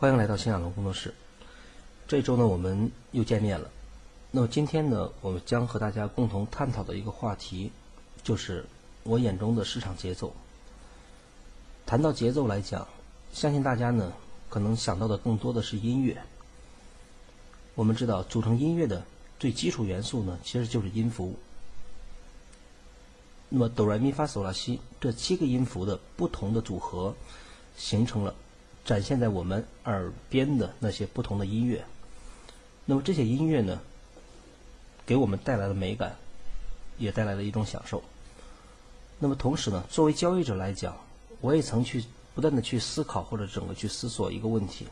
欢迎来到新亚龙工作室。这周呢，我们又见面了。那么今天呢，我们将和大家共同探讨的一个话题，就是我眼中的市场节奏。谈到节奏来讲，相信大家呢，可能想到的更多的是音乐。我们知道，组成音乐的最基础元素呢，其实就是音符。那么哆来咪发嗦拉西这七个音符的不同的组合，形成了展现在我们耳边的那些不同的音乐。那么这些音乐呢，给我们带来了美感，也带来了一种享受。那么同时呢，作为交易者来讲，我也曾去不断的去思考或者整个去思索一个问题：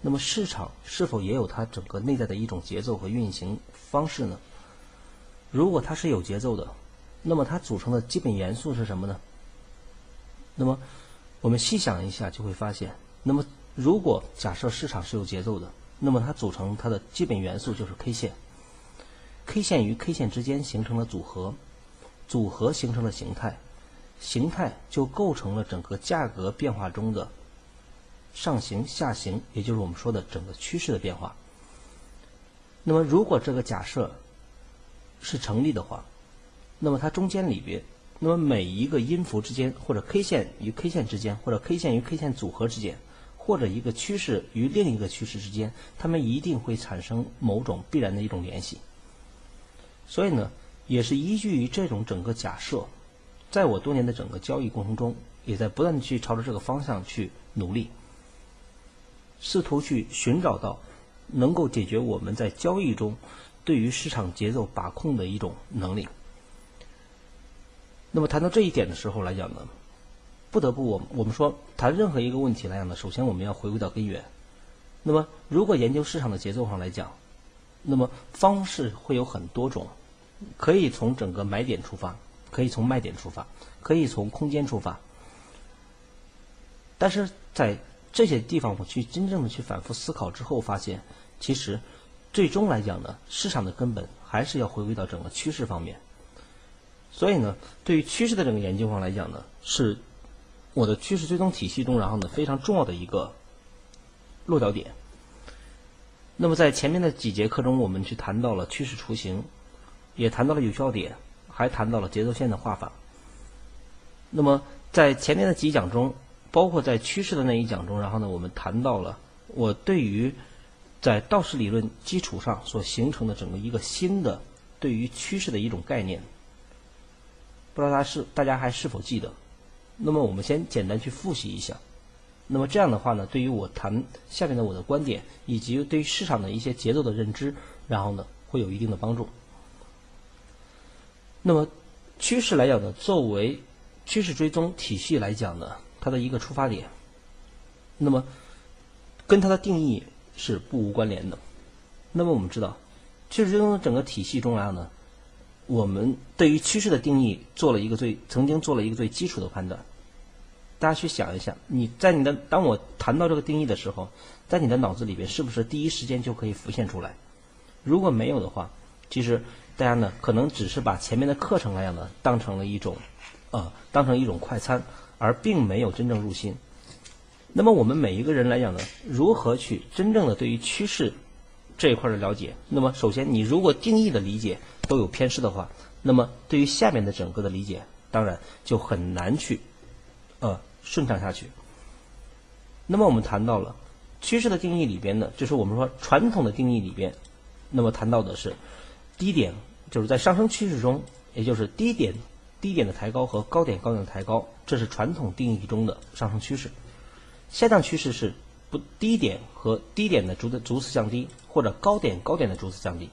那么市场是否也有它整个内在的一种节奏和运行方式呢？如果它是有节奏的，那么它组成的基本元素是什么呢？那么我们细想一下就会发现，那么如果假设市场是有节奏的，那么它组成它的基本元素就是 K 线，K 线与 K 线之间形成了组合，组合形成了形态，形态就构成了整个价格变化中的上行、下行，也就是我们说的整个趋势的变化。那么如果这个假设是成立的话，那么它中间里边，那么每一个音符之间，或者 K 线与 K 线之间，或者 K 线与 K 线组合之间，或者一个趋势与另一个趋势之间，它们一定会产生某种必然的一种联系。所以呢，也是依据于这种整个假设，在我多年的整个交易过程中，也在不断的去朝着这个方向去努力，试图去寻找到能够解决我们在交易中对于市场节奏把控的一种能力。那么谈到这一点的时候来讲呢，不得不我我们说谈任何一个问题来讲呢，首先我们要回归到根源。那么如果研究市场的节奏上来讲，那么方式会有很多种，可以从整个买点出发，可以从卖点出发，可以从空间出发。但是在这些地方我去真正的去反复思考之后，发现其实最终来讲呢，市场的根本还是要回归到整个趋势方面。所以呢，对于趋势的整个研究上来讲呢，是我的趋势追踪体系中，然后呢非常重要的一个落脚点。那么在前面的几节课中，我们去谈到了趋势雏形，也谈到了有效点，还谈到了节奏线的画法。那么在前面的几讲中，包括在趋势的那一讲中，然后呢，我们谈到了我对于在道氏理论基础上所形成的整个一个新的对于趋势的一种概念。不知道大家是大家还是否记得？那么我们先简单去复习一下。那么这样的话呢，对于我谈下面的我的观点，以及对于市场的一些节奏的认知，然后呢会有一定的帮助。那么趋势来讲呢，作为趋势追踪体系来讲呢，它的一个出发点，那么跟它的定义是不无关联的。那么我们知道，趋势追踪整个体系中来呢。我们对于趋势的定义做了一个最曾经做了一个最基础的判断。大家去想一下，你在你的当我谈到这个定义的时候，在你的脑子里边是不是第一时间就可以浮现出来？如果没有的话，其实大家呢可能只是把前面的课程来讲呢当成了一种呃当成一种快餐，而并没有真正入心。那么我们每一个人来讲呢，如何去真正的对于趋势这一块的了解？那么首先，你如果定义的理解。都有偏失的话，那么对于下面的整个的理解，当然就很难去，呃，顺畅下去。那么我们谈到了趋势的定义里边呢，就是我们说传统的定义里边，那么谈到的是低点，就是在上升趋势中，也就是低点低点的抬高和高点高点的抬高，这是传统定义中的上升趋势。下降趋势是不低点和低点的逐的逐次降低，或者高点高点的逐次降低。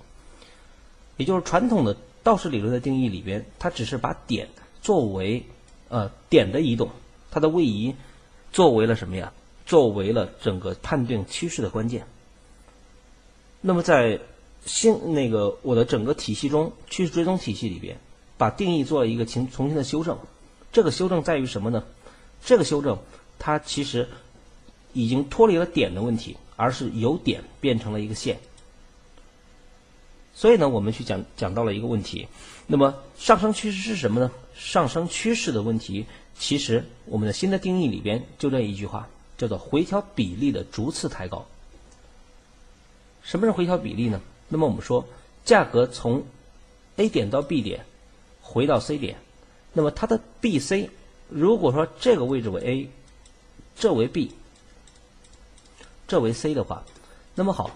也就是传统的道氏理论的定义里边，它只是把点作为呃点的移动，它的位移作为了什么呀？作为了整个判定趋势的关键。那么在新那个我的整个体系中，趋势追踪体系里边，把定义做了一个重重新的修正。这个修正在于什么呢？这个修正它其实已经脱离了点的问题，而是由点变成了一个线。所以呢，我们去讲讲到了一个问题，那么上升趋势是什么呢？上升趋势的问题，其实我们的新的定义里边就这一句话，叫做回调比例的逐次抬高。什么是回调比例呢？那么我们说，价格从 A 点到 B 点，回到 C 点，那么它的 BC，如果说这个位置为 A，这为 B，这为 C 的话，那么好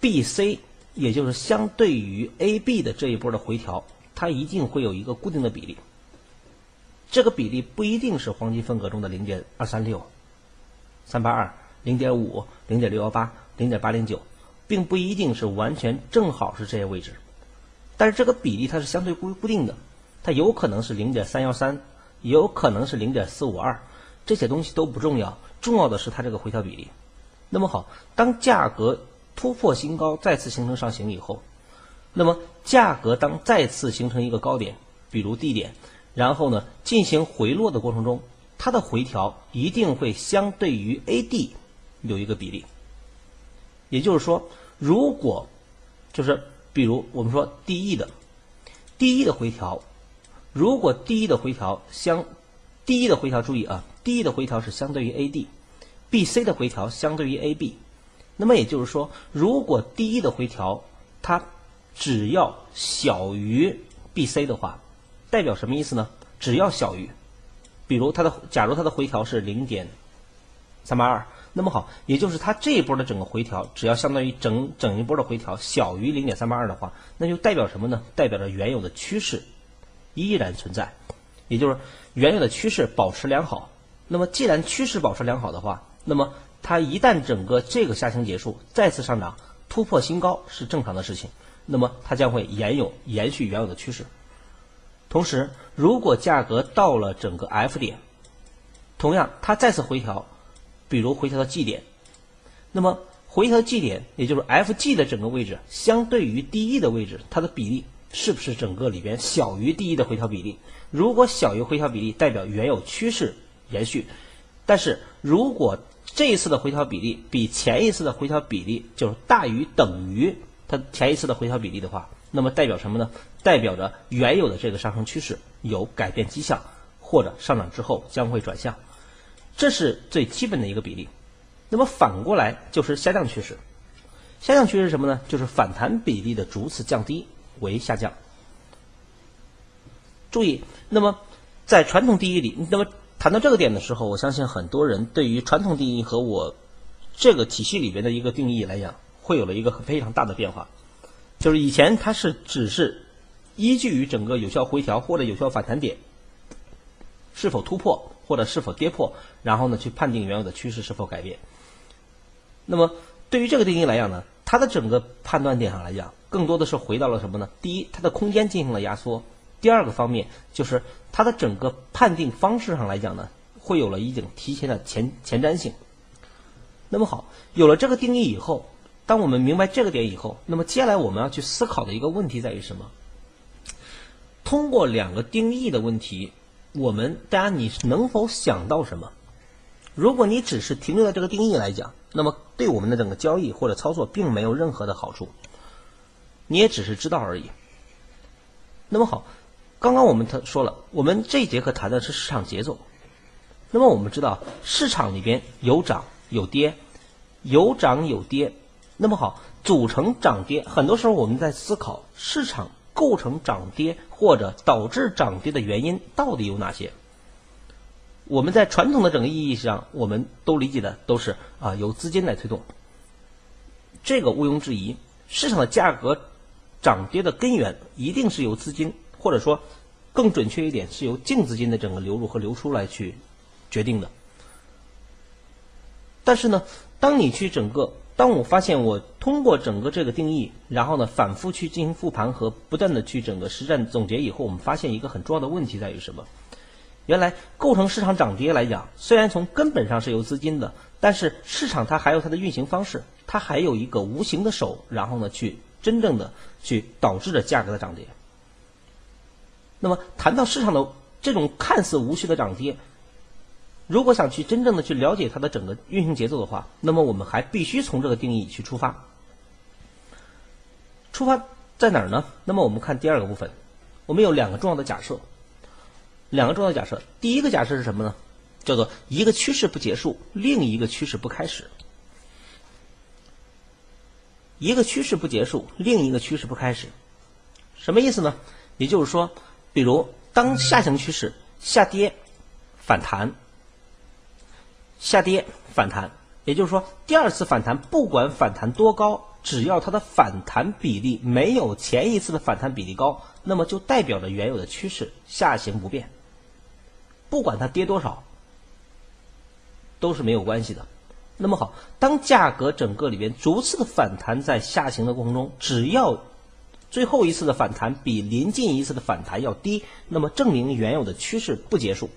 ，BC 也就是相对于 AB 的这一波的回调，它一定会有一个固定的比例。这个比例不一定是黄金分割中的零点二三六、三八二、零点五、零点六幺八、零点八零九，并不一定是完全正好是这些位置。但是这个比例它是相对固固定的，它有可能是零点三幺三，也有可能是零点四五二，这些东西都不重要，重要的是它这个回调比例。那么好，当价格突破新高，再次形成上行以后，那么价格当再次形成一个高点，比如低点。然后呢，进行回落的过程中，它的回调一定会相对于 A D 有一个比例。也就是说，如果就是比如我们说 D E 的 D E 的回调，如果 D E 的回调相 D E 的回调注意啊，D E 的回调是相对于 A D，B C 的回调相对于 A B。那么也就是说，如果 D E 的回调它只要小于 B C 的话。代表什么意思呢？只要小于，比如它的，假如它的回调是零点三八二，那么好，也就是它这一波的整个回调，只要相当于整整一波的回调小于零点三八二的话，那就代表什么呢？代表着原有的趋势依然存在，也就是原有的趋势保持良好。那么既然趋势保持良好的话，那么它一旦整个这个下行结束，再次上涨突破新高是正常的事情，那么它将会沿有延续原有的趋势。同时，如果价格到了整个 F 点，同样它再次回调，比如回调到 G 点，那么回调 G 点，也就是 FG 的整个位置，相对于 DE 的位置，它的比例是不是整个里边小于 DE 的回调比例？如果小于回调比例，代表原有趋势延续；但是如果这一次的回调比例比前一次的回调比例就是大于等于它前一次的回调比例的话，那么代表什么呢？代表着原有的这个上升趋势有改变迹象，或者上涨之后将会转向，这是最基本的一个比例。那么反过来就是下降趋势，下降趋势是什么呢？就是反弹比例的逐次降低为下降。注意，那么在传统定义里，那么谈到这个点的时候，我相信很多人对于传统定义和我这个体系里边的一个定义来讲，会有了一个非常大的变化。就是以前它是只是依据于整个有效回调或者有效反弹点是否突破或者是否跌破，然后呢去判定原有的趋势是否改变。那么对于这个定义来讲呢，它的整个判断点上来讲，更多的是回到了什么呢？第一，它的空间进行了压缩；第二个方面就是它的整个判定方式上来讲呢，会有了一种提前的前前瞻性。那么好，有了这个定义以后。当我们明白这个点以后，那么接下来我们要去思考的一个问题在于什么？通过两个定义的问题，我们大家你能否想到什么？如果你只是停留在这个定义来讲，那么对我们的整个交易或者操作并没有任何的好处，你也只是知道而已。那么好，刚刚我们他说了，我们这一节课谈的是市场节奏。那么我们知道，市场里边有涨有跌，有涨有跌。那么好，组成涨跌，很多时候我们在思考市场构成涨跌或者导致涨跌的原因到底有哪些？我们在传统的整个意义上，我们都理解的都是啊由资金来推动，这个毋庸置疑。市场的价格涨跌的根源一定是由资金，或者说更准确一点是由净资金的整个流入和流出来去决定的。但是呢，当你去整个当我发现我通过整个这个定义，然后呢反复去进行复盘和不断的去整个实战总结以后，我们发现一个很重要的问题在于什么？原来构成市场涨跌来讲，虽然从根本上是由资金的，但是市场它还有它的运行方式，它还有一个无形的手，然后呢去真正的去导致着价格的涨跌。那么谈到市场的这种看似无序的涨跌。如果想去真正的去了解它的整个运行节奏的话，那么我们还必须从这个定义去出发。出发在哪儿呢？那么我们看第二个部分，我们有两个重要的假设，两个重要的假设。第一个假设是什么呢？叫做一个趋势不结束，另一个趋势不开始。一个趋势不结束，另一个趋势不开始，什么意思呢？也就是说，比如当下行趋势下跌、反弹、下跌、反弹，也就是说，第二次反弹不管反弹多高，只要它的反弹比例没有前一次的反弹比例高，那么就代表着原有的趋势下行不变。不管它跌多少，都是没有关系的。那么好，当价格整个里边逐次的反弹在下行的过程中，只要最后一次的反弹比临近一次的反弹要低，那么证明原有的趋势不结束。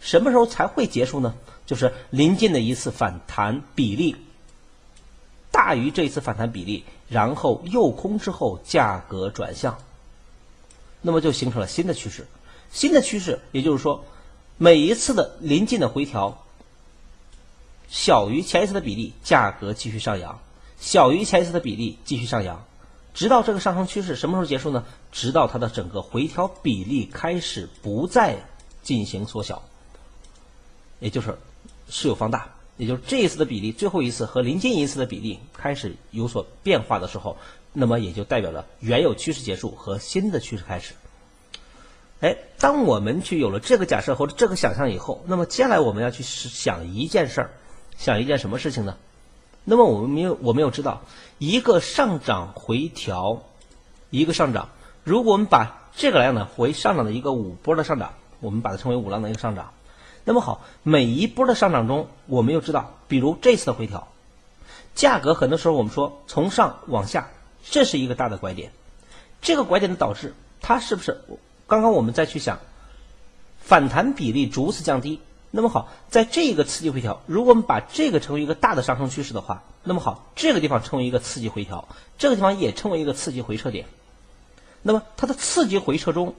什么时候才会结束呢？就是临近的一次反弹比例大于这一次反弹比例，然后诱空之后价格转向，那么就形成了新的趋势。新的趋势，也就是说，每一次的临近的回调。小于前一次的比例，价格继续上扬；小于前一次的比例，继续上扬，直到这个上升趋势什么时候结束呢？直到它的整个回调比例开始不再进行缩小，也就是是有放大，也就是这一次的比例最后一次和临近一次的比例开始有所变化的时候，那么也就代表了原有趋势结束和新的趋势开始。哎，当我们去有了这个假设或者这个想象以后，那么接下来我们要去想一件事儿。想一件什么事情呢？那么我们没有，我们有知道一个上涨回调，一个上涨。如果我们把这个来呢，为上涨的一个五波的上涨，我们把它称为五浪的一个上涨。那么好，每一波的上涨中，我们又知道，比如这次的回调，价格很多时候我们说从上往下，这是一个大的拐点。这个拐点的导致，它是不是刚刚我们再去想，反弹比例逐次降低？那么好，在这个刺激回调，如果我们把这个成为一个大的上升趋势的话，那么好，这个地方称为一个刺激回调，这个地方也称为一个刺激回撤点。那么它的刺激回撤中，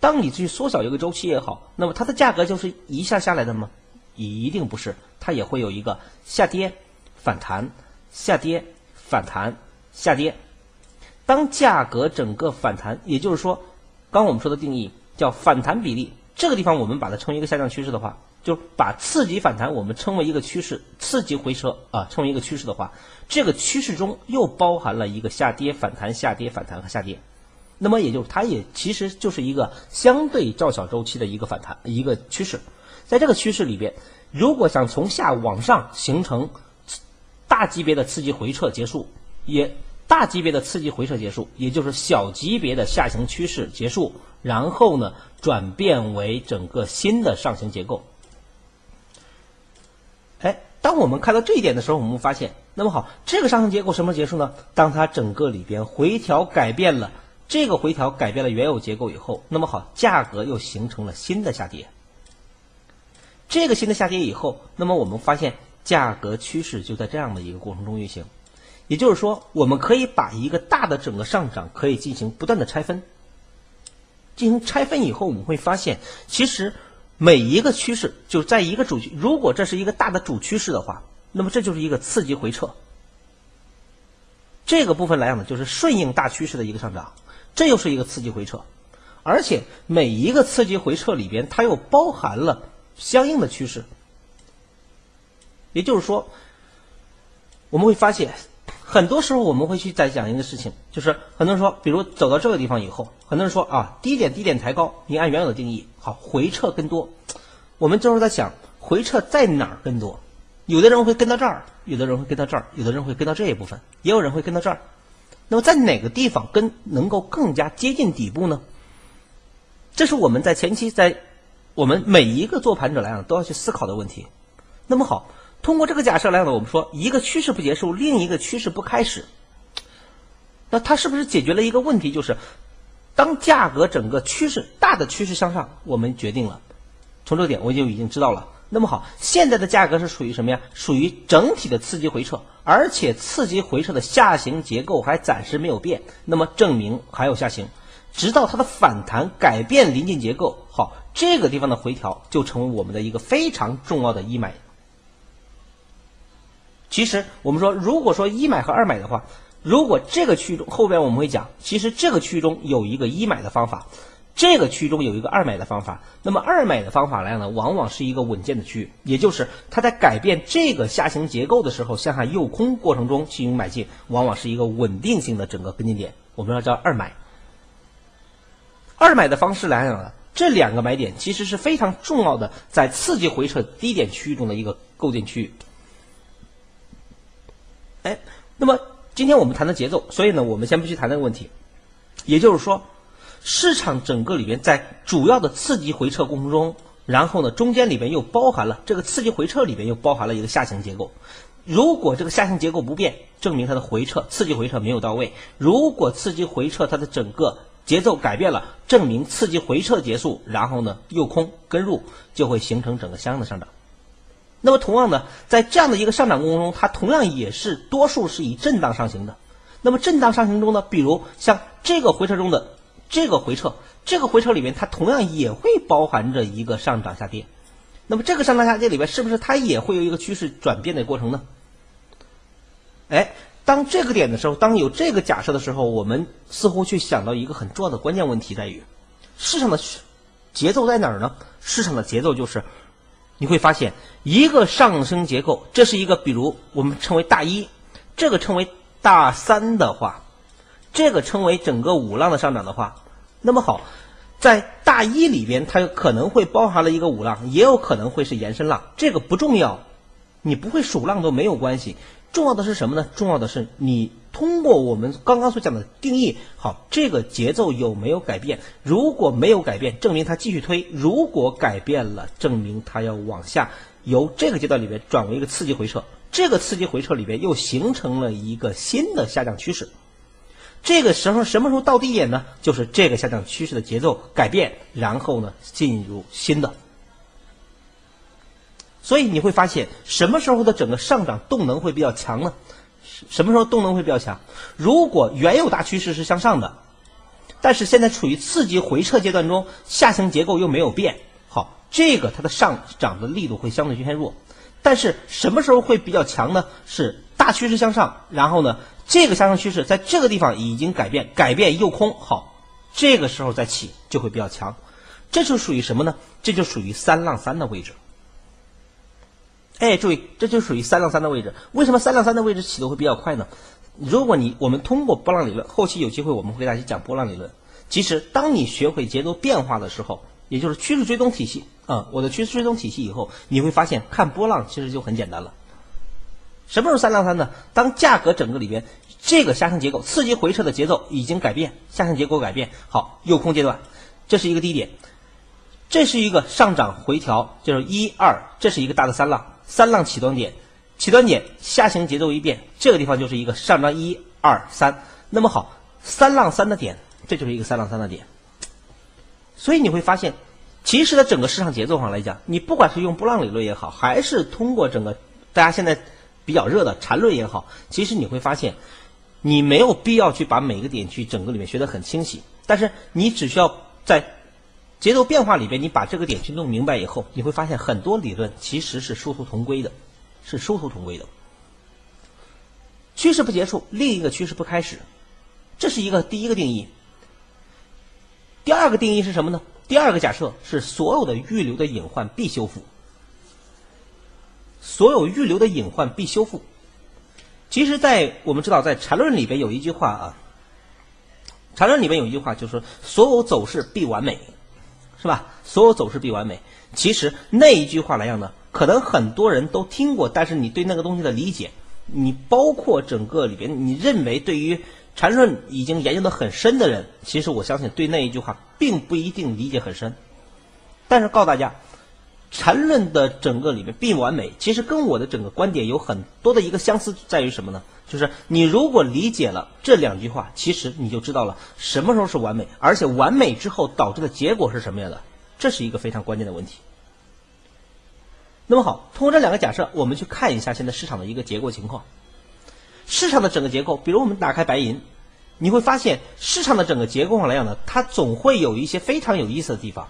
当你去缩小一个周期也好，那么它的价格就是一下下来的吗？一定不是，它也会有一个下跌、反弹、下跌、反弹、下跌。当价格整个反弹，也就是说，刚我们说的定义叫反弹比例。这个地方我们把它称为一个下降趋势的话，就把刺激反弹我们称为一个趋势，刺激回撤啊称为一个趋势的话，这个趋势中又包含了一个下跌、反弹、下跌、反弹和下跌，那么也就它也其实就是一个相对较小周期的一个反弹一个趋势，在这个趋势里边，如果想从下往上形成大级别的刺激回撤结束，也大级别的刺激回撤结束，也就是小级别的下行趋势结束。然后呢，转变为整个新的上行结构。哎，当我们看到这一点的时候，我们发现，那么好，这个上行结构什么结束呢？当它整个里边回调改变了，这个回调改变了原有结构以后，那么好，价格又形成了新的下跌。这个新的下跌以后，那么我们发现价格趋势就在这样的一个过程中运行。也就是说，我们可以把一个大的整个上涨可以进行不断的拆分。进行拆分以后，我们会发现，其实每一个趋势就在一个主趋，如果这是一个大的主趋势的话，那么这就是一个刺激回撤。这个部分来讲呢，就是顺应大趋势的一个上涨，这又是一个刺激回撤。而且每一个刺激回撤里边，它又包含了相应的趋势。也就是说，我们会发现。很多时候我们会去再讲一个事情，就是很多人说，比如走到这个地方以后，很多人说啊，低点低点抬高，你按原有的定义，好，回撤跟多。我们这时候在想，回撤在哪儿跟多？有的人会跟到这儿，有的人会跟到这儿，有的人会跟到这一部分，也有人会跟到这儿。那么在哪个地方跟能够更加接近底部呢？这是我们在前期在我们每一个做盘者来讲都要去思考的问题。那么好。通过这个假设来呢，我们说一个趋势不结束，另一个趋势不开始，那它是不是解决了一个问题？就是当价格整个趋势大的趋势向上，我们决定了从这点我就已经知道了。那么好，现在的价格是属于什么呀？属于整体的刺激回撤，而且刺激回撤的下行结构还暂时没有变，那么证明还有下行，直到它的反弹改变临近结构，好，这个地方的回调就成为我们的一个非常重要的一买。其实我们说，如果说一买和二买的话，如果这个区域中后边我们会讲，其实这个区域中有一个一买的方法，这个区域中有一个二买的方法，那么二买的方法来讲呢，往往是一个稳健的区域，也就是它在改变这个下行结构的时候，向下诱空过程中进行买进，往往是一个稳定性的整个跟进点，我们要叫二买。二买的方式来讲呢，这两个买点其实是非常重要的，在刺激回撤低点区域中的一个构建区域。哎，那么今天我们谈的节奏，所以呢，我们先不去谈那个问题，也就是说。市场整个里边，在主要的刺激回撤过程中，然后呢，中间里边又包含了这个刺激回撤里边又包含了一个下行结构。如果这个下行结构不变，证明它的回撤刺激回撤没有到位；如果刺激回撤它的整个节奏改变了，证明刺激回撤结束，然后呢，又空跟入就会形成整个相应的上涨。那么同样的，在这样的一个上涨过程中，它同样也是多数是以震荡上行的。那么震荡上行中呢，比如像这个回撤中的。这个回撤，这个回撤里面，它同样也会包含着一个上涨下跌。那么这个上涨下跌里边，是不是它也会有一个趋势转变的过程呢？哎，当这个点的时候，当有这个假设的时候，我们似乎去想到一个很重要的关键问题，在于市场的节奏在哪儿呢？市场的节奏就是你会发现一个上升结构，这是一个比如我们称为大一，这个称为大三的话。这个称为整个五浪的上涨的话，那么好，在大一里边，它可能会包含了一个五浪，也有可能会是延伸浪，这个不重要，你不会数浪都没有关系，重要的是什么呢？重要的是你通过我们刚刚所讲的定义，好，这个节奏有没有改变？如果没有改变，证明它继续推；如果改变了，证明它要往下，由这个阶段里边转为一个刺激回撤，这个刺激回撤里边又形成了一个新的下降趋势。这个时候什么时候到低点呢？就是这个下降趋势的节奏改变，然后呢进入新的。所以你会发现，什么时候的整个上涨动能会比较强呢？什么时候动能会比较强？如果原有大趋势是向上的，但是现在处于刺激回撤阶段中，下行结构又没有变，好，这个它的上涨的力度会相对偏弱。但是什么时候会比较强呢？是大趋势向上，然后呢？这个下降趋势在这个地方已经改变，改变诱空，好，这个时候再起就会比较强，这就属于什么呢？这就属于三浪三的位置。哎，注意，这就属于三浪三的位置。为什么三浪三的位置起的会比较快呢？如果你我们通过波浪理论，后期有机会我们会给大家讲波浪理论。其实，当你学会节奏变化的时候，也就是趋势追踪体系啊，我的趋势追踪体系以后，你会发现看波浪其实就很简单了。什么时候三浪三呢？当价格整个里边这个下行结构刺激回撤的节奏已经改变，下行结构改变，好，诱空阶段，这是一个低点，这是一个上涨回调，就是一二，这是一个大的三浪，三浪起端点，起端点下行节奏一变，这个地方就是一个上涨一二三，那么好，三浪三的点，这就是一个三浪三的点，所以你会发现，其实，在整个市场节奏上来讲，你不管是用波浪理论也好，还是通过整个大家现在。比较热的缠论也好，其实你会发现，你没有必要去把每个点去整个里面学得很清晰，但是你只需要在节奏变化里边，你把这个点去弄明白以后，你会发现很多理论其实是殊途同归的，是殊途同归的。趋势不结束，另一个趋势不开始，这是一个第一个定义。第二个定义是什么呢？第二个假设是所有的预留的隐患必修复。所有预留的隐患必修复。其实，在我们知道，在缠论里边有一句话啊，缠论里边有一句话，就是说所有走势必完美，是吧？所有走势必完美。其实那一句话来讲呢，可能很多人都听过，但是你对那个东西的理解，你包括整个里边，你认为对于缠论已经研究的很深的人，其实我相信对那一句话并不一定理解很深。但是告诉大家。缠论的整个里面并不完美，其实跟我的整个观点有很多的一个相似，在于什么呢？就是你如果理解了这两句话，其实你就知道了什么时候是完美，而且完美之后导致的结果是什么样的，这是一个非常关键的问题。那么好，通过这两个假设，我们去看一下现在市场的一个结构情况。市场的整个结构，比如我们打开白银，你会发现市场的整个结构上来讲呢，它总会有一些非常有意思的地方。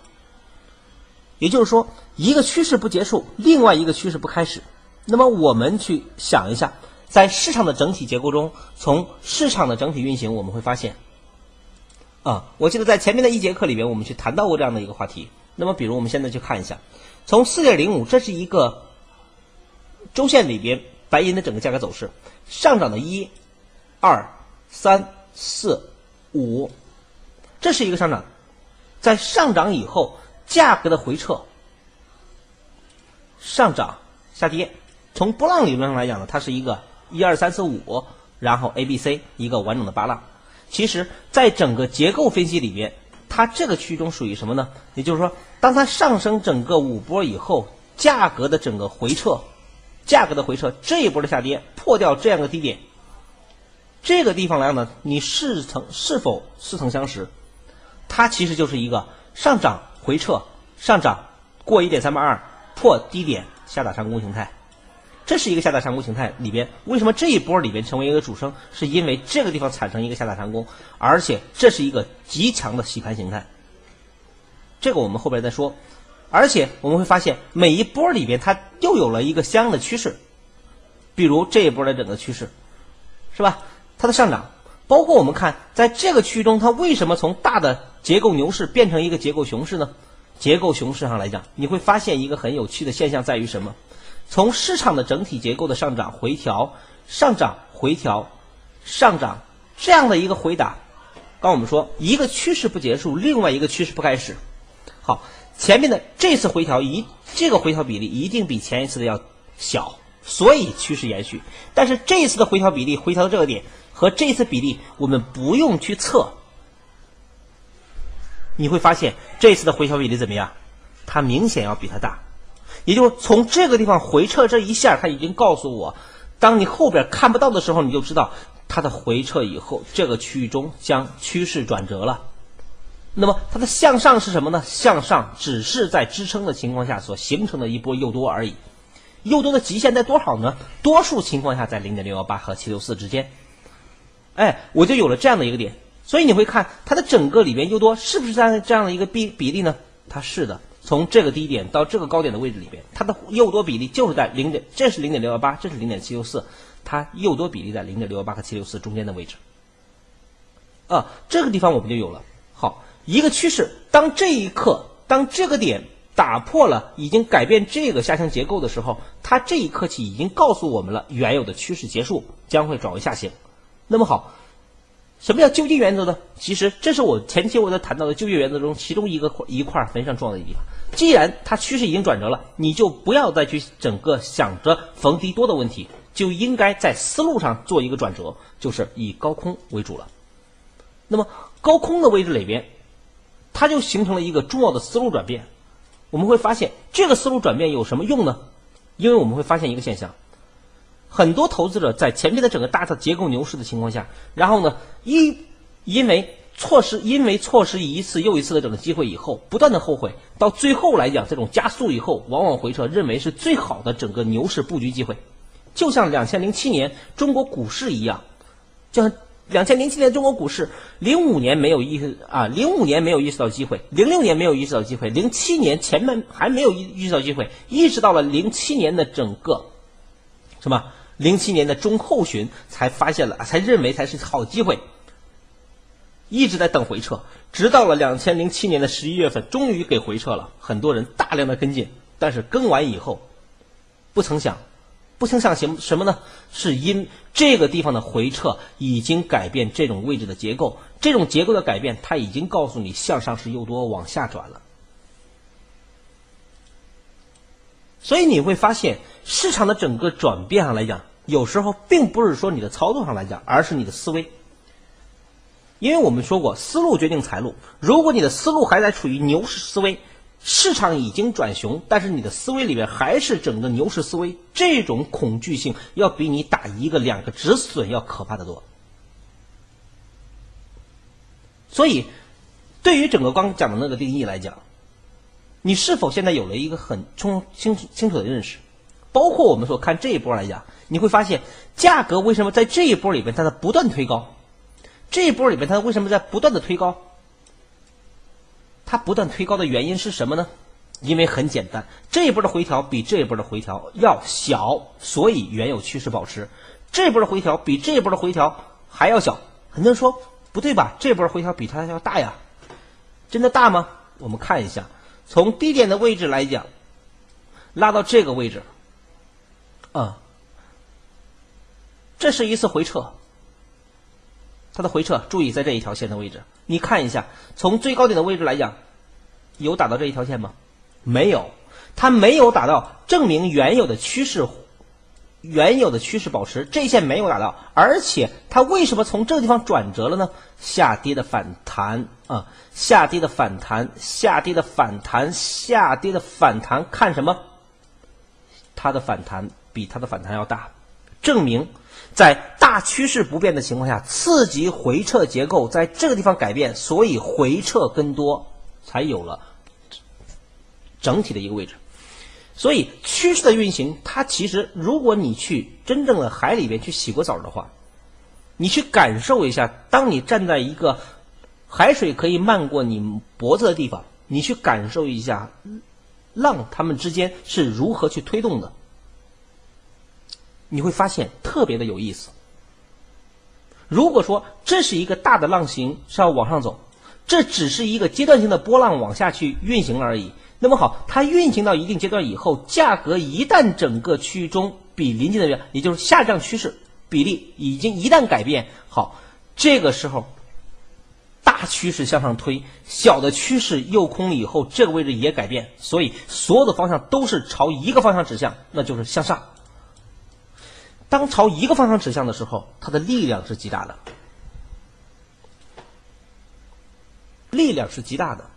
也就是说，一个趋势不结束，另外一个趋势不开始。那么我们去想一下，在市场的整体结构中，从市场的整体运行，我们会发现，啊，我记得在前面的一节课里边，我们去谈到过这样的一个话题。那么，比如我们现在去看一下，从四点零五，这是一个周线里边白银的整个价格走势，上涨的一、二、三、四、五，这是一个上涨，在上涨以后，价格的回撤，上涨下跌。从波浪理论上来讲呢，它是一个一二三四五，然后 A B C 一个完整的八浪。其实，在整个结构分析里边，它这个区域中属于什么呢？也就是说，当它上升整个五波以后，价格的整个回撤，价格的回撤这一波的下跌破掉这样的低点，这个地方来讲呢，你似曾是否似曾相识？它其实就是一个上涨回撤，上涨过一点三八二破低点下打上攻形态。这是一个下打上攻形态里边，为什么这一波里边成为一个主升？是因为这个地方产生一个下打上攻，而且这是一个极强的洗盘形态。这个我们后边再说。而且我们会发现，每一波里边它又有了一个相应的趋势，比如这一波的整个趋势，是吧？它的上涨，包括我们看在这个区域中，它为什么从大的结构牛市变成一个结构熊市呢？结构熊市上来讲，你会发现一个很有趣的现象在于什么？从市场的整体结构的上涨回调、上涨回调、上涨这样的一个回答，刚我们说一个趋势不结束，另外一个趋势不开始。好，前面的这次回调一这个回调比例一定比前一次的要小，所以趋势延续。但是这一次的回调比例回调到这个点和这次比例我们不用去测，你会发现这次的回调比例怎么样？它明显要比它大。也就是从这个地方回撤这一下，它已经告诉我，当你后边看不到的时候，你就知道它的回撤以后，这个区域中将趋势转折了。那么它的向上是什么呢？向上只是在支撑的情况下所形成的一波诱多而已。诱多的极限在多少呢？多数情况下在零点六幺八和七六四之间。哎，我就有了这样的一个点。所以你会看它的整个里边诱多是不是在这样的一个比比例呢？它是的。从这个低点到这个高点的位置里边，它的诱多比例就是在零点，这是零点六幺八，这是零点七六四，它诱多比例在零点六幺八和七六四中间的位置。啊，这个地方我们就有了。好，一个趋势，当这一刻，当这个点打破了，已经改变这个下行结构的时候，它这一刻起已经告诉我们了，原有的趋势结束，将会转为下行。那么好。什么叫就近原则呢？其实这是我前期我在谈到的就近原则中其中一个一块非常重要的地方。既然它趋势已经转折了，你就不要再去整个想着逢低多的问题，就应该在思路上做一个转折，就是以高空为主了。那么高空的位置里边，它就形成了一个重要的思路转变。我们会发现这个思路转变有什么用呢？因为我们会发现一个现象。很多投资者在前面的整个大的结构牛市的情况下，然后呢，一因为错失，因为错失一次又一次的整个机会以后，不断的后悔，到最后来讲，这种加速以后，往往回撤，认为是最好的整个牛市布局机会，就像两千零七年中国股市一样，就像两千零七年中国股市，零五年没有意识啊，零五年没有意识到机会，零六年没有意识到机会，零七年前面还没有意意识到机会，意识到了零七年的整个什么？零七年的中后旬才发现了，才认为才是好机会，一直在等回撤，直到了两千零七年的十一月份，终于给回撤了。很多人大量的跟进，但是跟完以后，不曾想，不曾想什什么呢？是因这个地方的回撤已经改变这种位置的结构，这种结构的改变，它已经告诉你向上是又多往下转了。所以你会发现，市场的整个转变上来讲，有时候并不是说你的操作上来讲，而是你的思维。因为我们说过，思路决定财路。如果你的思路还在处于牛市思维，市场已经转熊，但是你的思维里面还是整个牛市思维，这种恐惧性要比你打一个两个止损要可怕的多。所以，对于整个刚讲的那个定义来讲。你是否现在有了一个很清清清楚的认识？包括我们所看这一波来讲，你会发现价格为什么在这一波里边它在不断推高？这一波里边它为什么在不断的推高？它不断推高的原因是什么呢？因为很简单，这一波的回调比这一波的回调要小，所以原有趋势保持；这一波的回调比这一波的回调还要小。很多人说不对吧？这波回调比它要大呀，真的大吗？我们看一下，从低点的位置来讲，拉到这个位置，啊，这是一次回撤，它的回撤，注意在这一条线的位置，你看一下，从最高点的位置来讲，有打到这一条线吗？没有，它没有打到，证明原有的趋势。原有的趋势保持，这一线没有达到，而且它为什么从这个地方转折了呢？下跌的反弹啊，下跌的反弹，下跌的反弹，下跌的反弹，看什么？它的反弹比它的反弹要大，证明在大趋势不变的情况下，次级回撤结构在这个地方改变，所以回撤更多，才有了整体的一个位置。所以趋势的运行，它其实，如果你去真正的海里边去洗过澡的话，你去感受一下，当你站在一个海水可以漫过你脖子的地方，你去感受一下浪它们之间是如何去推动的，你会发现特别的有意思。如果说这是一个大的浪形是要往上走，这只是一个阶段性的波浪往下去运行而已。那么好，它运行到一定阶段以后，价格一旦整个区域中比临近的，也就是下降趋势比例已经一旦改变，好，这个时候大趋势向上推，小的趋势诱空以后，这个位置也改变，所以所有的方向都是朝一个方向指向，那就是向上。当朝一个方向指向的时候，它的力量是极大的，力量是极大的。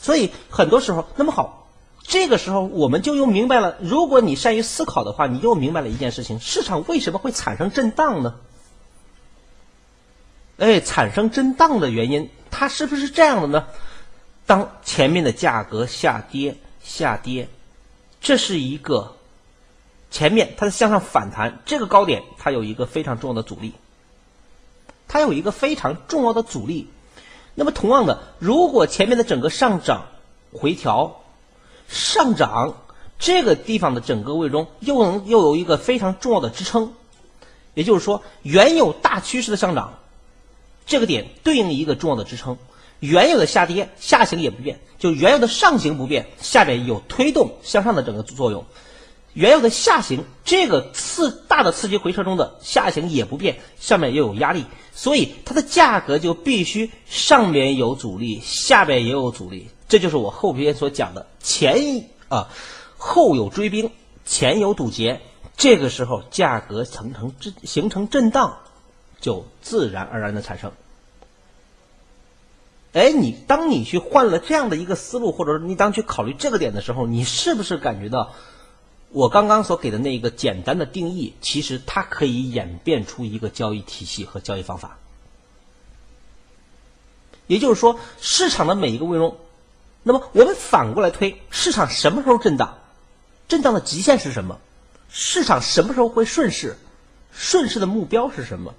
所以很多时候，那么好，这个时候我们就又明白了。如果你善于思考的话，你又明白了一件事情：市场为什么会产生震荡呢？哎，产生震荡的原因，它是不是这样的呢？当前面的价格下跌，下跌，这是一个前面它的向上反弹，这个高点它有一个非常重要的阻力，它有一个非常重要的阻力。那么同样的，如果前面的整个上涨回调上涨这个地方的整个位中又能又有一个非常重要的支撑，也就是说，原有大趋势的上涨这个点对应一个重要的支撑，原有的下跌下行也不变，就原有的上行不变，下边有推动向上的整个作用。原有的下行，这个次大的次级回撤中的下行也不变，上面又有压力，所以它的价格就必须上边有阻力，下边也有阻力。这就是我后边所讲的前啊后有追兵，前有堵截，这个时候价格形成震形成震荡，就自然而然的产生。哎，你当你去换了这样的一个思路，或者说你当去考虑这个点的时候，你是不是感觉到？我刚刚所给的那一个简单的定义，其实它可以演变出一个交易体系和交易方法。也就是说，市场的每一个位中，那么我们反过来推，市场什么时候震荡？震荡的极限是什么？市场什么时候会顺势？顺势的目标是什么？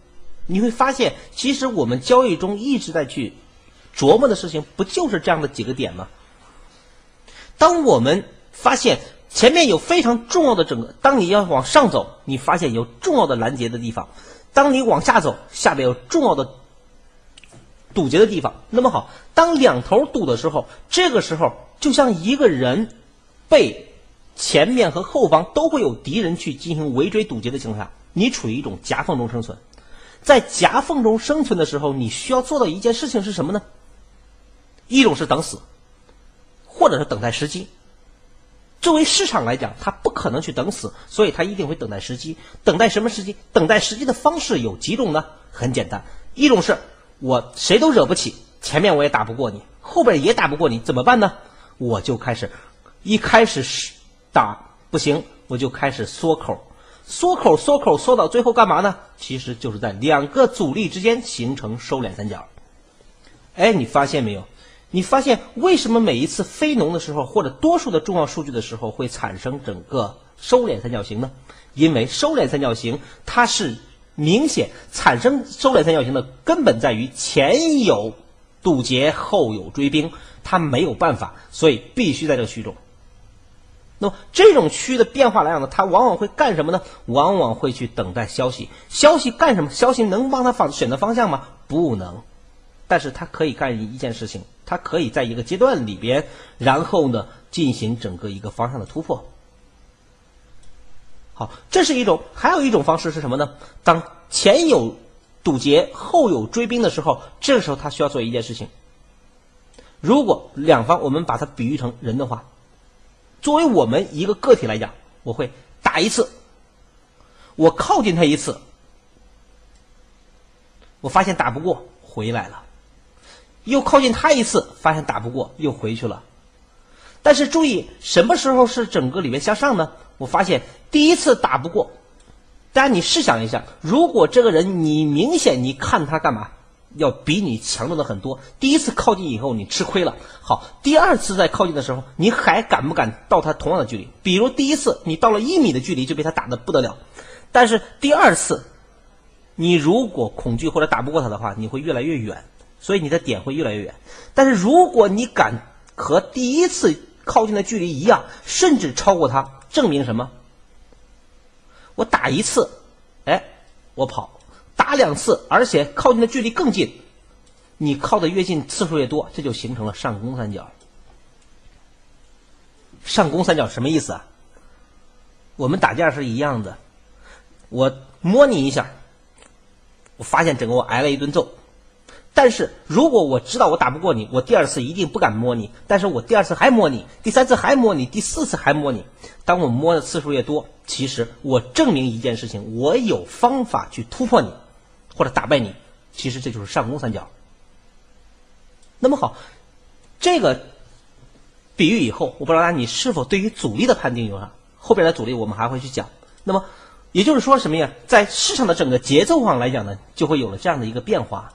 你会发现，其实我们交易中一直在去琢磨的事情，不就是这样的几个点吗？当我们发现。前面有非常重要的整个，当你要往上走，你发现有重要的拦截的地方；当你往下走，下边有重要的堵截的地方。那么好，当两头堵的时候，这个时候就像一个人被前面和后方都会有敌人去进行围追堵截的情况下，你处于一种夹缝中生存。在夹缝中生存的时候，你需要做到一件事情是什么呢？一种是等死，或者是等待时机。作为市场来讲，它不可能去等死，所以它一定会等待时机。等待什么时机？等待时机的方式有几种呢？很简单，一种是我谁都惹不起，前面我也打不过你，后边也打不过你，怎么办呢？我就开始，一开始是打不行，我就开始缩口，缩口缩口缩到最后干嘛呢？其实就是在两个阻力之间形成收敛三角。哎，你发现没有？你发现为什么每一次非农的时候，或者多数的重要数据的时候，会产生整个收敛三角形呢？因为收敛三角形它是明显产生收敛三角形的根本在于前有堵截，后有追兵，它没有办法，所以必须在这个区中。那么这种区域的变化来讲呢，它往往会干什么呢？往往会去等待消息。消息干什么？消息能帮他方选择方向吗？不能。但是它可以干一件事情，它可以在一个阶段里边，然后呢进行整个一个方向的突破。好，这是一种，还有一种方式是什么呢？当前有堵截，后有追兵的时候，这个时候他需要做一件事情。如果两方我们把它比喻成人的话，作为我们一个个体来讲，我会打一次，我靠近他一次，我发现打不过，回来了，又靠近他一次，发现打不过，又回去了。但是注意，什么时候是整个里面向上呢？我发现第一次打不过，但你试想一下，如果这个人你明显你看他干嘛，要比你强壮的很多。第一次靠近以后你吃亏了，好，第二次再靠近的时候，你还敢不敢到他同样的距离？比如第一次你到了一米的距离就被他打的不得了，但是第二次，你如果恐惧或者打不过他的话，你会越来越远，所以你的点会越来越远。但是如果你敢和第一次靠近的距离一样，甚至超过它。证明什么？我打一次，哎，我跑；打两次，而且靠近的距离更近。你靠的越近，次数越多，这就形成了上攻三角。上攻三角什么意思啊？我们打架是一样的，我摸你一下，我发现整个我挨了一顿揍。但是如果我知道我打不过你，我第二次一定不敢摸你。但是我第二次还摸你，第三次还摸你，第四次还摸你。当我摸的次数越多，其实我证明一件事情：我有方法去突破你，或者打败你。其实这就是上攻三角。那么好，这个比喻以后，我不知道你是否对于阻力的判定有啥？后边的阻力我们还会去讲。那么也就是说什么呀？在市场的整个节奏上来讲呢，就会有了这样的一个变化。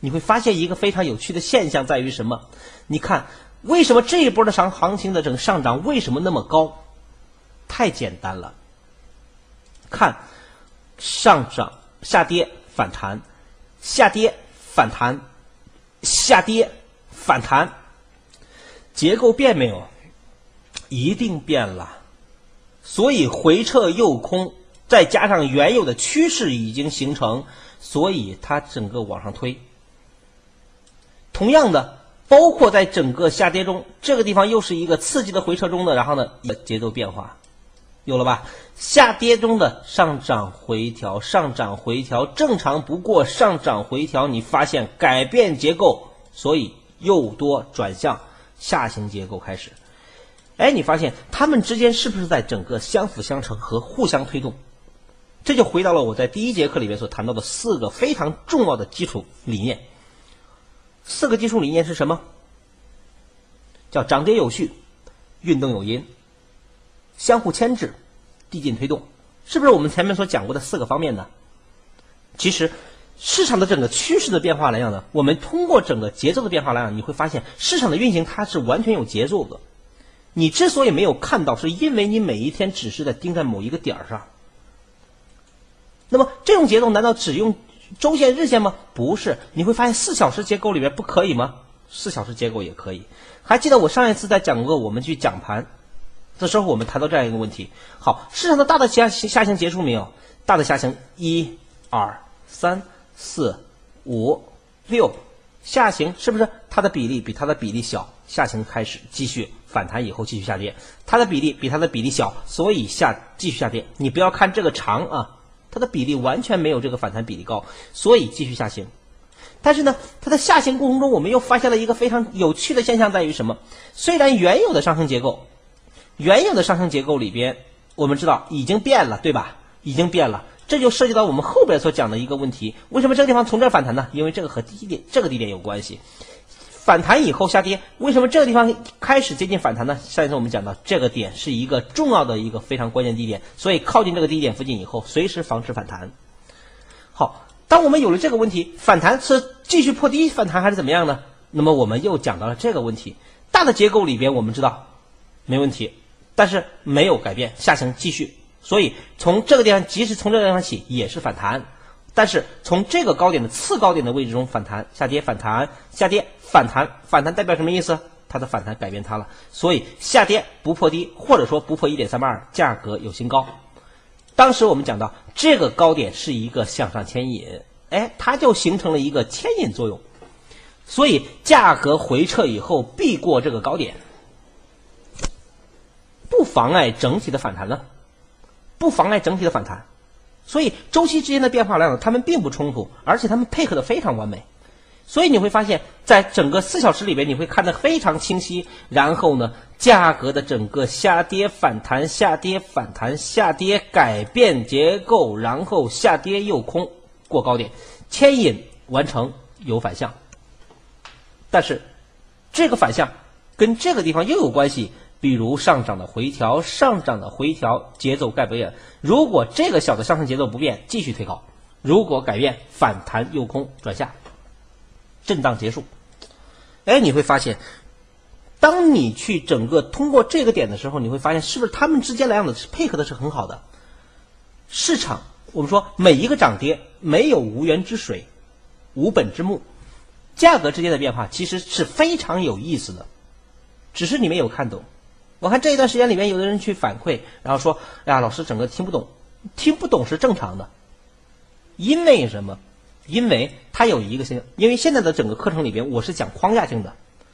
你会发现一个非常有趣的现象在于什么？你看，为什么这一波的上行情的整个上涨为什么那么高？太简单了。看，上涨、下跌、反弹，下跌、反弹，下跌、反弹，结构变没有？一定变了。所以回撤诱空，再加上原有的趋势已经形成，所以它整个往上推。同样的，包括在整个下跌中，这个地方又是一个刺激的回撤中的，然后呢，节奏变化，有了吧？下跌中的上涨回调，上涨回调，正常不过上涨回调，你发现改变结构，所以又多转向下行结构开始。哎，你发现它们之间是不是在整个相辅相成和互相推动？这就回到了我在第一节课里面所谈到的四个非常重要的基础理念。四个基础理念是什么？叫涨跌有序，运动有因，相互牵制，递进推动，是不是我们前面所讲过的四个方面呢？其实，市场的整个趋势的变化来讲呢，我们通过整个节奏的变化来讲，你会发现市场的运行它是完全有节奏的。你之所以没有看到，是因为你每一天只是在盯在某一个点儿上。那么这种节奏难道只用？周线、日线吗？不是，你会发现四小时结构里面不可以吗？四小时结构也可以。还记得我上一次在讲过，我们去讲盘的时候，我们谈到这样一个问题。好，市场的大的下下行结束没有？大的下行，一、二、三、四、五、六，下行是不是它的比例比它的比例小？下行开始继续反弹以后继续下跌，它的比例比它的比例小，所以下继续下跌。你不要看这个长啊。它的比例完全没有这个反弹比例高，所以继续下行。但是呢，它的下行过程中，我们又发现了一个非常有趣的现象，在于什么？虽然原有的上升结构，原有的上升结构里边，我们知道已经变了，对吧？已经变了，这就涉及到我们后边所讲的一个问题：为什么这个地方从这儿反弹呢？因为这个和低点这个低点有关系。反弹以后下跌，为什么这个地方开始接近反弹呢？上一次我们讲到，这个点是一个重要的一个非常关键低点，所以靠近这个低点附近以后，随时防止反弹。好，当我们有了这个问题，反弹是继续破低反弹还是怎么样呢？那么我们又讲到了这个问题，大的结构里边我们知道没问题，但是没有改变，下行继续，所以从这个地方，即使从这个地方起也是反弹。但是从这个高点的次高点的位置中反弹、下跌、反弹、下跌、反弹、反弹代表什么意思？它的反弹改变它了，所以下跌不破低，或者说不破一点三八二，价格有新高。当时我们讲到这个高点是一个向上牵引，哎，它就形成了一个牵引作用，所以价格回撤以后避过这个高点，不妨碍整体的反弹呢，不妨碍整体的反弹。所以周期之间的变化量，它们并不冲突，而且它们配合的非常完美。所以你会发现在整个四小时里边，你会看得非常清晰。然后呢，价格的整个下跌、反弹、下跌、反弹、下跌，改变结构，然后下跌又空过高点，牵引完成有反向。但是这个反向跟这个地方又有关系，比如上涨的回调，上涨的回调节奏改变。如果这个小的上升节奏不变，继续推高；如果改变，反弹诱空转下。震荡结束，哎，你会发现，当你去整个通过这个点的时候，你会发现是不是他们之间来讲的配合的是很好的？市场，我们说每一个涨跌没有无源之水，无本之木，价格之间的变化其实是非常有意思的，只是你没有看懂。我看这一段时间里面，有的人去反馈，然后说：“哎呀，老师整个听不懂，听不懂是正常的，因为什么？”因为它有一个现，因为现在的整个课程里边，我是讲框架性的，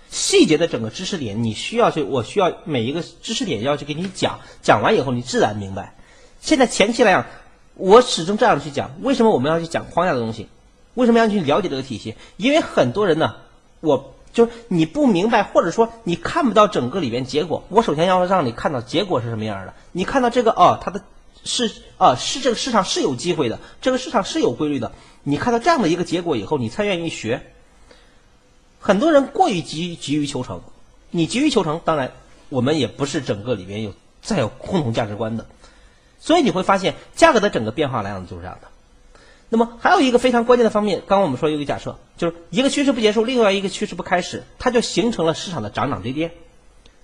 细节的整个知识点，你需要去，我需要每一个知识点要去给你讲，讲完以后你自然明白。现在前期来讲，我始终这样去讲，为什么我们要去讲框架的东西？为什么要去了解这个体系？因为很多人呢，我就是你不明白，或者说你看不到整个里边结果，我首先要让你看到结果是什么样的。你看到这个哦，它的是啊，是这个市场是有机会的，这个市场是有规律的。你看到这样的一个结果以后，你才愿意学。很多人过于急急于求成，你急于求成，当然我们也不是整个里边有再有共同价值观的，所以你会发现价格的整个变化来讲就是这样的。那么还有一个非常关键的方面，刚刚我们说有一个假设，就是一个趋势不结束，另外一个趋势不开始，它就形成了市场的涨涨跌跌。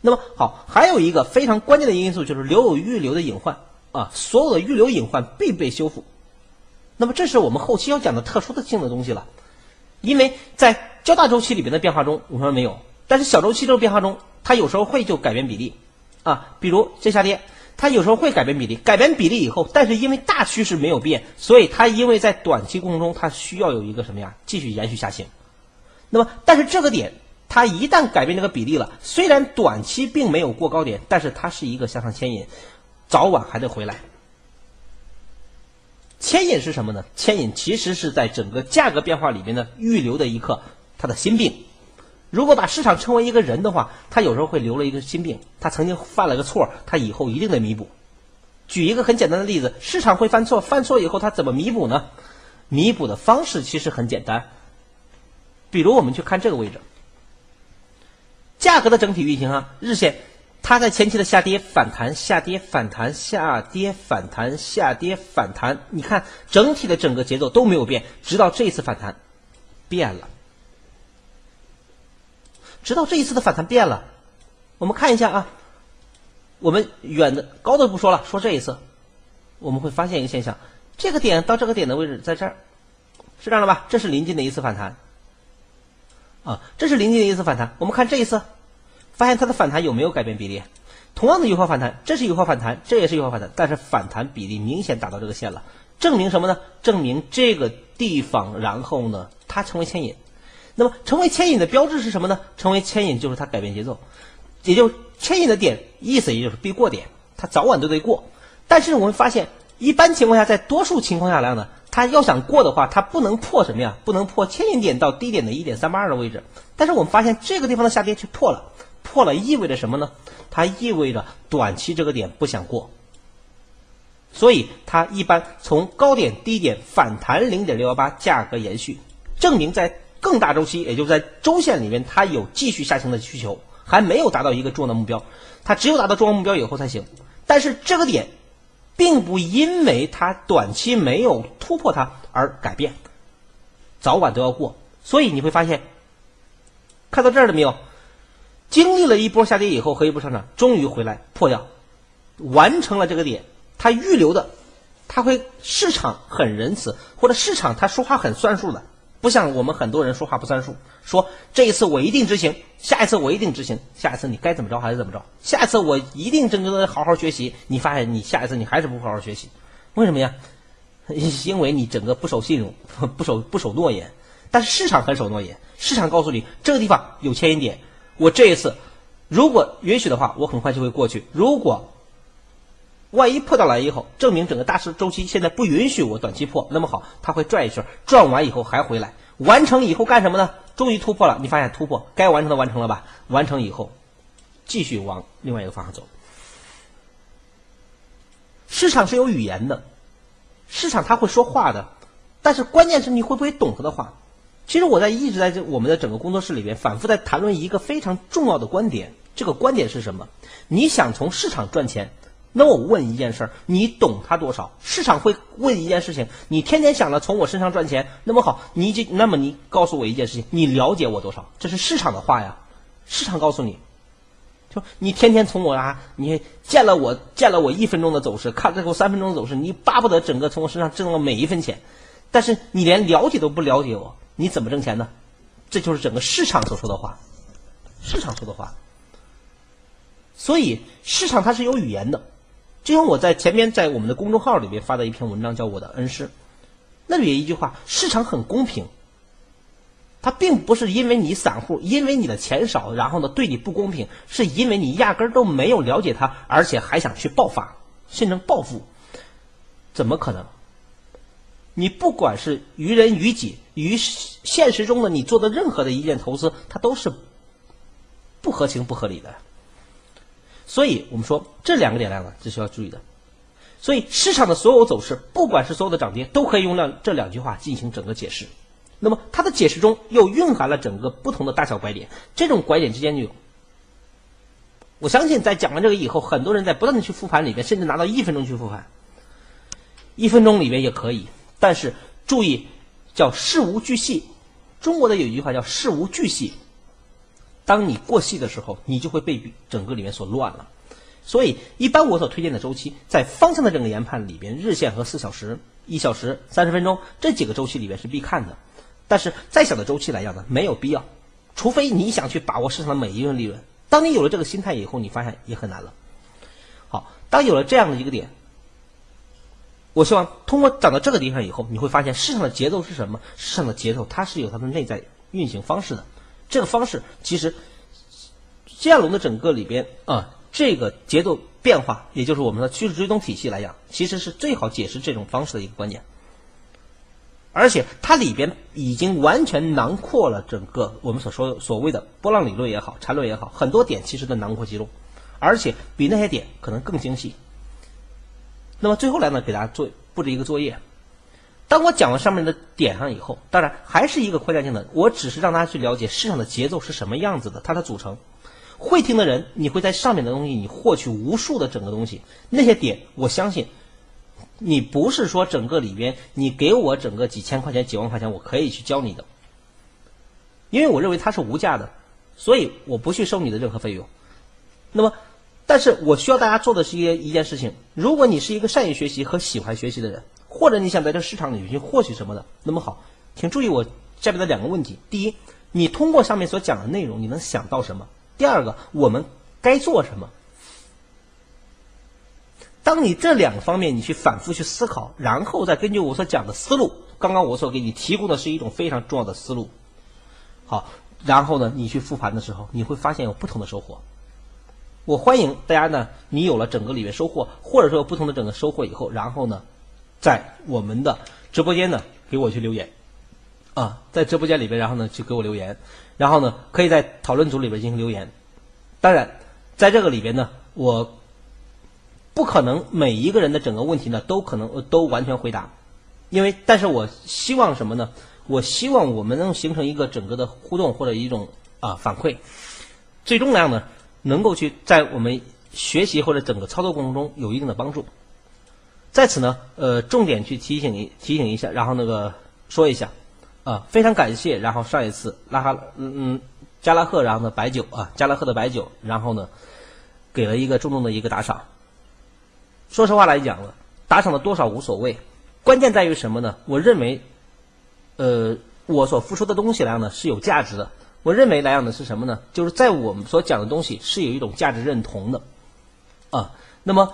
那么好，还有一个非常关键的因素就是留有预留的隐患啊，所有的预留隐患必被修复。那么这是我们后期要讲的特殊的性的东西了，因为在较大周期里边的变化中，我们说没有，但是小周期这个变化中，它有时候会就改变比例，啊，比如这下跌，它有时候会改变比例，改变比例以后，但是因为大趋势没有变，所以它因为在短期过程中，它需要有一个什么呀，继续延续下行。那么，但是这个点，它一旦改变这个比例了，虽然短期并没有过高点，但是它是一个向上牵引，早晚还得回来。牵引是什么呢？牵引其实是在整个价格变化里边的预留的一颗他的心病。如果把市场称为一个人的话，他有时候会留了一个心病。他曾经犯了个错，他以后一定得弥补。举一个很简单的例子，市场会犯错，犯错以后他怎么弥补呢？弥补的方式其实很简单。比如我们去看这个位置，价格的整体运行啊，日线。它在前期的下跌、反弹、下跌、反弹、下跌、反弹、下跌、反弹，你看整体的整个节奏都没有变，直到这一次反弹变了，直到这一次的反弹变了。我们看一下啊，我们远的高的不说了，说这一次，我们会发现一个现象：这个点到这个点的位置在这儿，是这样的吧？这是临近的一次反弹啊，这是临近的一次反弹。我们看这一次。发现它的反弹有没有改变比例？同样的有效反弹，这是有效反弹，这也是有效反弹，但是反弹比例明显达到这个线了，证明什么呢？证明这个地方，然后呢，它成为牵引。那么成为牵引的标志是什么呢？成为牵引就是它改变节奏，也就牵引的点意思也就是必过点，它早晚都得过。但是我们发现，一般情况下，在多数情况下来呢，它要想过的话，它不能破什么呀？不能破牵引点到低点的一点三八二的位置。但是我们发现这个地方的下跌却破了。破了意味着什么呢？它意味着短期这个点不想过，所以它一般从高点低点反弹零点六幺八，价格延续，证明在更大周期，也就在周线里面，它有继续下行的需求，还没有达到一个重要的目标，它只有达到重要目标以后才行。但是这个点，并不因为它短期没有突破它而改变，早晚都要过。所以你会发现，看到这儿了没有？经历了一波下跌以后和一波上涨，终于回来破掉，完成了这个点。它预留的，它会市场很仁慈，或者市场它说话很算数的，不像我们很多人说话不算数，说这一次我一定执行，下一次我一定执行，下一次你该怎么着还是怎么着，下一次我一定真正的好好学习，你发现你下一次你还是不好好学习，为什么呀？因为你整个不守信用，不守不守诺言。但是市场很守诺言，市场告诉你这个地方有牵引点，我这一次如果允许的话，我很快就会过去。如果万一破到来以后，证明整个大势周期现在不允许我短期破，那么好，它会转一圈，转完以后还回来，完成以后干什么呢？终于突破了，你发现突破该完成的完成了吧？完成以后，继续往另外一个方向走。市场是有语言的，市场它会说话的，但是关键是你会不会懂它的话。其实我在一直在这我们的整个工作室里边反复在谈论一个非常重要的观点，这个观点是什么？你想从市场赚钱？那我问一件事儿，你懂它多少？市场会问一件事情，你天天想着从我身上赚钱，那么好，你就那么你告诉我一件事情，你了解我多少？这是市场的话呀，市场告诉你，就你天天从我啊，你见了我见了我一分钟的走势，看了我三分钟的走势，你巴不得整个从我身上挣了每一分钱，但是你连了解都不了解我，你怎么挣钱呢？这就是整个市场所说的话，市场说的话，所以市场它是有语言的。就像我在前面在我们的公众号里面发的一篇文章，叫《我的恩师》，那里有一句话：市场很公平，它并不是因为你散户，因为你的钱少，然后呢对你不公平，是因为你压根儿都没有了解它，而且还想去爆发，甚至暴富，怎么可能？你不管是于人于己，于现实中的你做的任何的一件投资，它都是不合情不合理的。所以我们说这两个点量呢，是需要注意的。所以市场的所有走势，不管是所有的涨跌，都可以用两这两句话进行整个解释。那么它的解释中又蕴含了整个不同的大小拐点，这种拐点之间就有。我相信在讲完这个以后，很多人在不断的去复盘里边，甚至拿到一分钟去复盘，一分钟里边也可以。但是注意，叫事无巨细。中国的有一句话叫事无巨细。当你过细的时候，你就会被整个里面所乱了。所以，一般我所推荐的周期，在方向的整个研判里边，日线和四小时、一小时、三十分钟这几个周期里边是必看的。但是再小的周期来讲呢，没有必要，除非你想去把握市场的每一轮利润。当你有了这个心态以后，你发现也很难了。好，当有了这样的一个点，我希望通过涨到这个地方以后，你会发现市场的节奏是什么？市场的节奏它是有它的内在运行方式的。这个方式其实，亚龙的整个里边啊，这个节奏变化，也就是我们的趋势追踪体系来讲，其实是最好解释这种方式的一个观点。而且它里边已经完全囊括了整个我们所说的所谓的波浪理论也好，缠论也好，很多点其实都囊括其中，而且比那些点可能更精细。那么最后来呢，给大家做布置一个作业。当我讲完上面的点上以后，当然还是一个框架性的，我只是让大家去了解市场的节奏是什么样子的，它的组成。会听的人，你会在上面的东西，你获取无数的整个东西。那些点，我相信，你不是说整个里边，你给我整个几千块钱、几万块钱，我可以去教你的，因为我认为它是无价的，所以我不去收你的任何费用。那么，但是我需要大家做的是一一件事情：如果你是一个善于学习和喜欢学习的人。或者你想在这市场里去获取什么的，那么好，请注意我下面的两个问题：第一，你通过上面所讲的内容，你能想到什么？第二个，我们该做什么？当你这两个方面你去反复去思考，然后再根据我所讲的思路，刚刚我所给你提供的是一种非常重要的思路。好，然后呢，你去复盘的时候，你会发现有不同的收获。我欢迎大家呢，你有了整个里面收获，或者说不同的整个收获以后，然后呢？在我们的直播间呢，给我去留言，啊，在直播间里边，然后呢，去给我留言，然后呢，可以在讨论组里边进行留言。当然，在这个里边呢，我不可能每一个人的整个问题呢，都可能都完全回答，因为，但是我希望什么呢？我希望我们能形成一个整个的互动或者一种啊反馈，最终量呢，能够去在我们学习或者整个操作过程中有一定的帮助。在此呢，呃，重点去提醒一提醒一下，然后那个说一下，啊，非常感谢，然后上一次拉哈，嗯嗯，加拉赫，然后呢白酒啊，加拉赫的白酒，然后呢，给了一个重重的一个打赏。说实话来讲呢，打赏的多少无所谓，关键在于什么呢？我认为，呃，我所付出的东西来讲呢是有价值的。我认为来讲呢是什么呢？就是在我们所讲的东西是有一种价值认同的啊。那么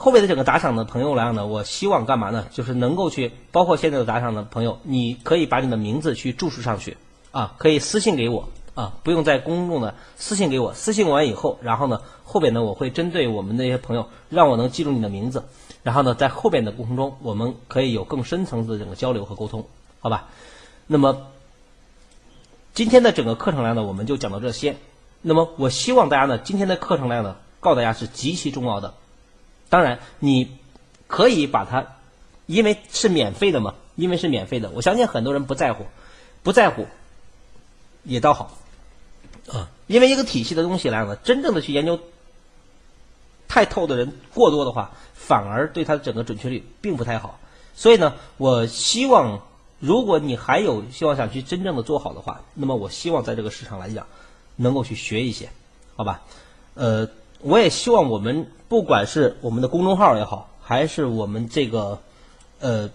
后边的整个打赏的朋友来讲呢，我希望干嘛呢？就是能够去，包括现在的打赏的朋友，你可以把你的名字去注释上去啊，可以私信给我啊，不用在公众的私信给我。私信完以后，然后呢，后边呢我会针对我们那些朋友，让我能记住你的名字，然后呢，在后边的过程中，我们可以有更深层次的整个交流和沟通，好吧？那么今天的整个课程量呢，我们就讲到这些。那么我希望大家呢，今天的课程量呢，告诉大家是极其重要的。当然，你可以把它，因为是免费的嘛，因为是免费的，我相信很多人不在乎，不在乎也倒好啊。因为一个体系的东西来讲，真正的去研究太透的人过多的话，反而对它的整个准确率并不太好。所以呢，我希望，如果你还有希望想去真正的做好的话，那么我希望在这个市场来讲，能够去学一些，好吧？呃。我也希望我们不管是我们的公众号也好，还是我们这个呃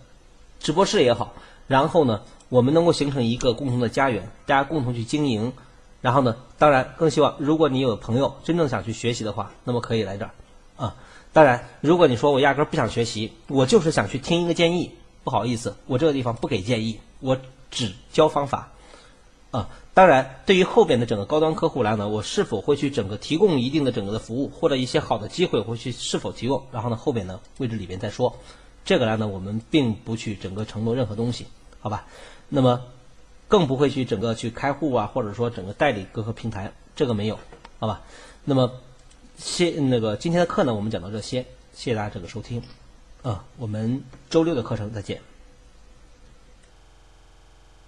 直播室也好，然后呢，我们能够形成一个共同的家园，大家共同去经营。然后呢，当然更希望，如果你有朋友真正想去学习的话，那么可以来这儿啊。当然，如果你说我压根儿不想学习，我就是想去听一个建议，不好意思，我这个地方不给建议，我只教方法啊。当然，对于后边的整个高端客户来呢，我是否会去整个提供一定的整个的服务，或者一些好的机会，会去是否提供？然后呢，后边呢位置里边再说。这个来呢，我们并不去整个承诺任何东西，好吧？那么更不会去整个去开户啊，或者说整个代理各个平台，这个没有，好吧？那么先那个今天的课呢，我们讲到这些，谢谢大家这个收听，啊，我们周六的课程再见。